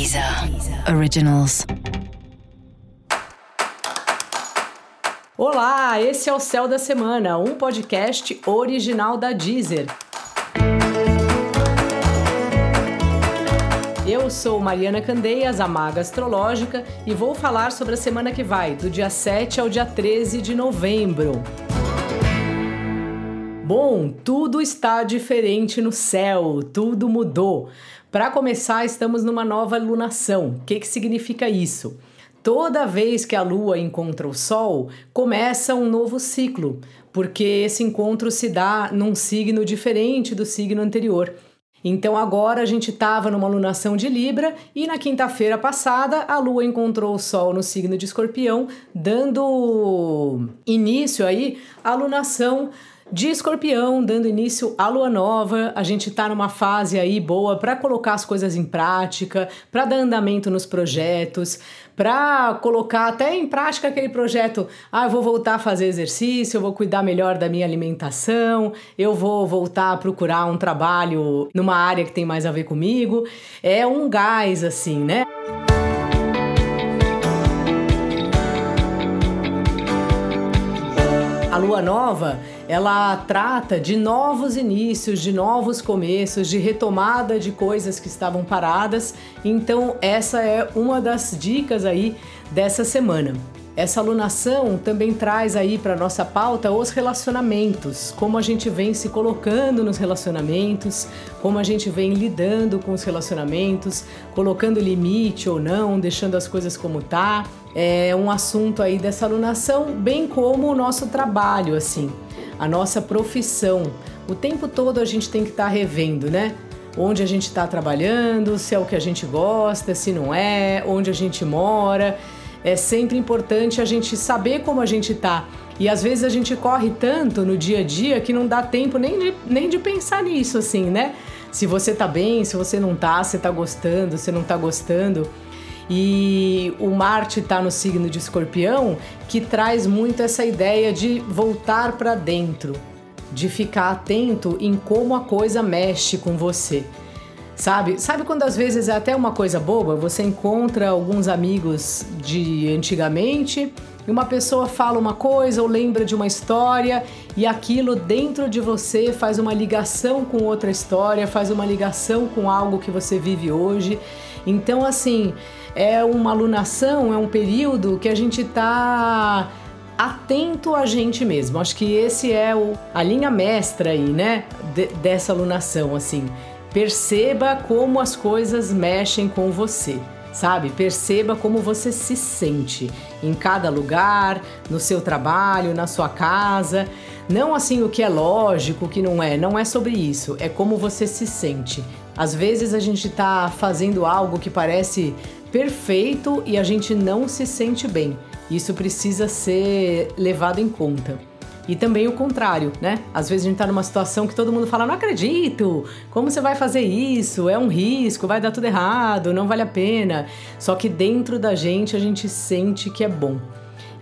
Deezer Originals. Olá, esse é o Céu da Semana, um podcast original da Deezer. Eu sou Mariana Candeias, a maga astrológica, e vou falar sobre a semana que vai, do dia 7 ao dia 13 de novembro. Bom, tudo está diferente no céu, tudo mudou. Para começar, estamos numa nova lunação. O que, que significa isso? Toda vez que a Lua encontra o Sol, começa um novo ciclo, porque esse encontro se dá num signo diferente do signo anterior. Então agora a gente estava numa lunação de Libra e na quinta-feira passada a Lua encontrou o Sol no signo de Escorpião, dando início aí à lunação de escorpião, dando início à lua nova. A gente tá numa fase aí boa para colocar as coisas em prática, para dar andamento nos projetos, para colocar até em prática aquele projeto. Ah, eu vou voltar a fazer exercício, eu vou cuidar melhor da minha alimentação, eu vou voltar a procurar um trabalho numa área que tem mais a ver comigo. É um gás assim, né? A lua nova ela trata de novos inícios, de novos começos, de retomada de coisas que estavam paradas. Então, essa é uma das dicas aí dessa semana. Essa alunação também traz aí para nossa pauta os relacionamentos, como a gente vem se colocando nos relacionamentos, como a gente vem lidando com os relacionamentos, colocando limite ou não, deixando as coisas como tá. É um assunto aí dessa alunação, bem como o nosso trabalho, assim a nossa profissão. O tempo todo a gente tem que estar tá revendo, né? Onde a gente está trabalhando, se é o que a gente gosta, se não é, onde a gente mora. É sempre importante a gente saber como a gente está. E às vezes a gente corre tanto no dia a dia que não dá tempo nem de, nem de pensar nisso, assim, né? Se você tá bem, se você não tá, se tá gostando, se não tá gostando. E o Marte está no signo de Escorpião, que traz muito essa ideia de voltar para dentro, de ficar atento em como a coisa mexe com você. Sabe? Sabe quando às vezes é até uma coisa boba, você encontra alguns amigos de antigamente, e uma pessoa fala uma coisa ou lembra de uma história e aquilo dentro de você faz uma ligação com outra história, faz uma ligação com algo que você vive hoje. Então, assim, é uma alunação, é um período que a gente está atento a gente mesmo. Acho que esse é o, a linha mestra aí, né, de, dessa alunação, assim. Perceba como as coisas mexem com você, sabe? Perceba como você se sente em cada lugar, no seu trabalho, na sua casa. Não assim o que é lógico, o que não é, não é sobre isso, é como você se sente. Às vezes a gente está fazendo algo que parece perfeito e a gente não se sente bem. Isso precisa ser levado em conta. E também o contrário, né? Às vezes a gente tá numa situação que todo mundo fala: não acredito, como você vai fazer isso? É um risco, vai dar tudo errado, não vale a pena. Só que dentro da gente a gente sente que é bom.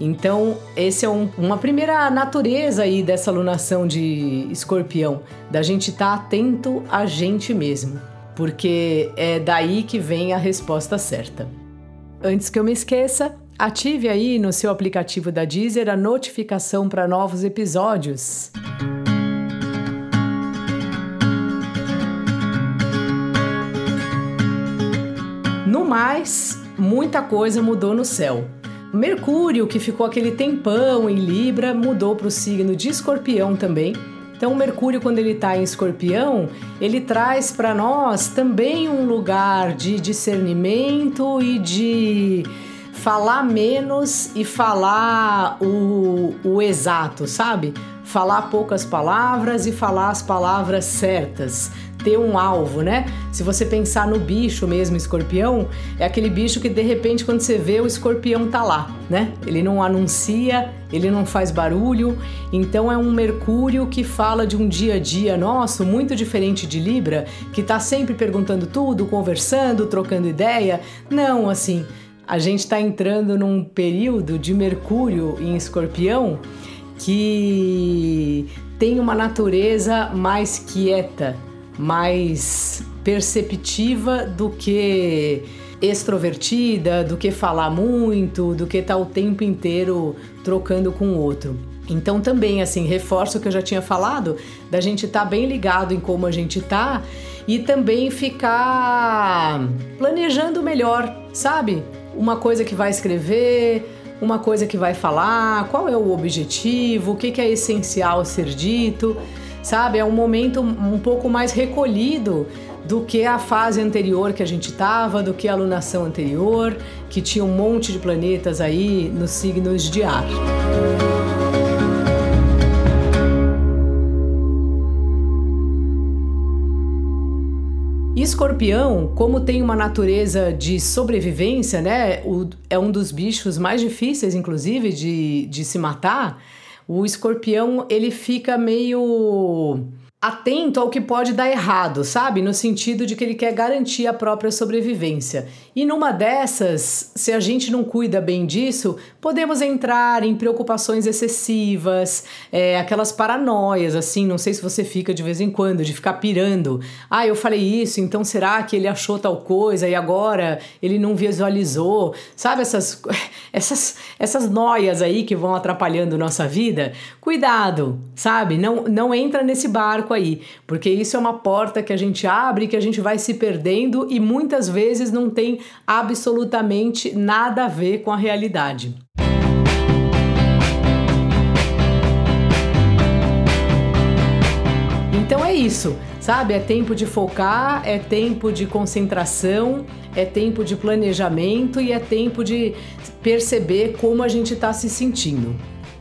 Então, esse é um, uma primeira natureza aí dessa alunação de escorpião, da gente estar tá atento a gente mesmo porque é daí que vem a resposta certa. Antes que eu me esqueça, ative aí no seu aplicativo da Deezer a notificação para novos episódios. No mais, muita coisa mudou no céu. Mercúrio, que ficou aquele tempão em Libra, mudou para o signo de Escorpião também então, Mercúrio, quando ele está em Escorpião, ele traz para nós também um lugar de discernimento e de falar menos e falar o, o exato, sabe? Falar poucas palavras e falar as palavras certas ter um alvo, né? Se você pensar no bicho mesmo, escorpião, é aquele bicho que de repente quando você vê o escorpião tá lá, né? Ele não anuncia, ele não faz barulho, então é um Mercúrio que fala de um dia a dia nosso muito diferente de Libra, que tá sempre perguntando tudo, conversando, trocando ideia. Não, assim, a gente está entrando num período de Mercúrio em Escorpião que tem uma natureza mais quieta, mais perceptiva do que extrovertida, do que falar muito, do que estar tá o tempo inteiro trocando com o outro. Então também assim, reforço o que eu já tinha falado, da gente estar tá bem ligado em como a gente tá e também ficar planejando melhor, sabe? Uma coisa que vai escrever, uma coisa que vai falar, qual é o objetivo, o que, é essencial ser dito, sabe? É um momento um pouco mais recolhido do que a fase anterior que a gente estava, do que a alunação anterior, que tinha um monte de planetas aí nos signos de ar. Escorpião, como tem uma natureza de sobrevivência, né? O, é um dos bichos mais difíceis, inclusive, de, de se matar. O escorpião ele fica meio atento ao que pode dar errado, sabe? No sentido de que ele quer garantir a própria sobrevivência. E numa dessas, se a gente não cuida bem disso, podemos entrar em preocupações excessivas, é, aquelas paranoias, assim. Não sei se você fica de vez em quando, de ficar pirando. Ah, eu falei isso, então será que ele achou tal coisa e agora ele não visualizou? Sabe essas, essas, essas noias aí que vão atrapalhando nossa vida? Cuidado, sabe? Não, não entra nesse barco aí, porque isso é uma porta que a gente abre, que a gente vai se perdendo e muitas vezes não tem absolutamente nada a ver com a realidade. Então é isso, sabe? É tempo de focar, é tempo de concentração, é tempo de planejamento e é tempo de perceber como a gente está se sentindo.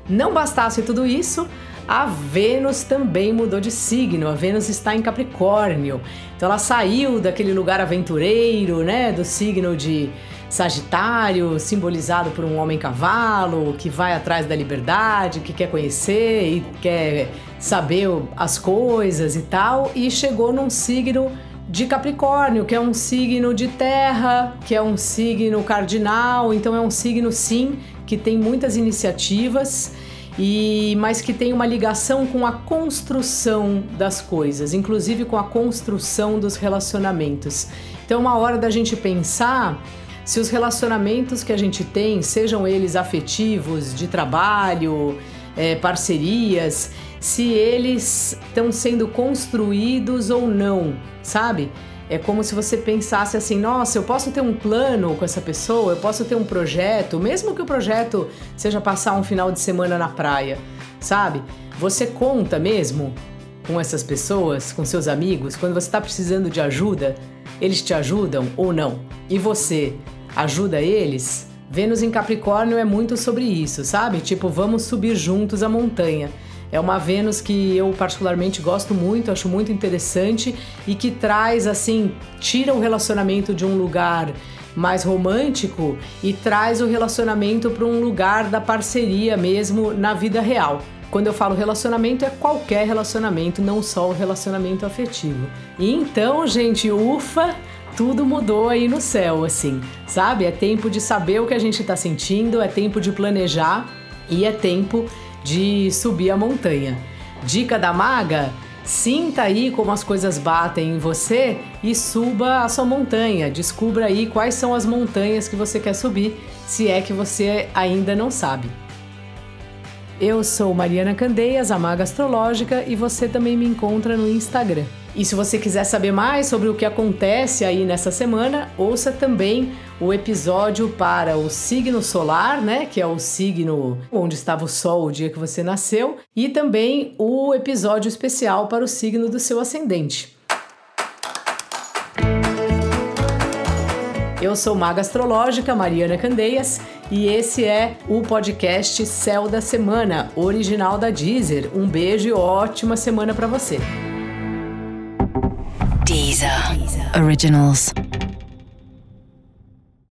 Não bastasse tudo isso, a Vênus também mudou de signo. A Vênus está em Capricórnio. Então ela saiu daquele lugar aventureiro, né, do signo de Sagitário, simbolizado por um homem cavalo que vai atrás da liberdade, que quer conhecer e quer saber as coisas e tal, e chegou num signo de Capricórnio, que é um signo de terra, que é um signo cardinal, então é um signo sim que tem muitas iniciativas e mas que tem uma ligação com a construção das coisas, inclusive com a construção dos relacionamentos. Então, é uma hora da gente pensar se os relacionamentos que a gente tem, sejam eles afetivos, de trabalho, é, parcerias, se eles estão sendo construídos ou não, sabe? É como se você pensasse assim: nossa, eu posso ter um plano com essa pessoa, eu posso ter um projeto, mesmo que o projeto seja passar um final de semana na praia, sabe? Você conta mesmo com essas pessoas, com seus amigos, quando você está precisando de ajuda, eles te ajudam ou não? E você ajuda eles? Vênus em Capricórnio é muito sobre isso, sabe? Tipo, vamos subir juntos a montanha. É uma Vênus que eu particularmente gosto muito, acho muito interessante e que traz assim, tira o relacionamento de um lugar mais romântico e traz o relacionamento para um lugar da parceria mesmo na vida real. Quando eu falo relacionamento, é qualquer relacionamento, não só o relacionamento afetivo. E então, gente, ufa, tudo mudou aí no céu, assim, sabe? É tempo de saber o que a gente está sentindo, é tempo de planejar e é tempo de subir a montanha. Dica da maga: sinta aí como as coisas batem em você e suba a sua montanha. Descubra aí quais são as montanhas que você quer subir, se é que você ainda não sabe. Eu sou Mariana Candeias, a Maga Astrológica, e você também me encontra no Instagram. E se você quiser saber mais sobre o que acontece aí nessa semana, ouça também o episódio para o signo solar, né, que é o signo onde estava o sol o dia que você nasceu, e também o episódio especial para o signo do seu ascendente. Eu sou maga astrológica Mariana Candeias e esse é o podcast Céu da Semana, original da Deezer. Um beijo e ótima semana para você. Deezer. Originals.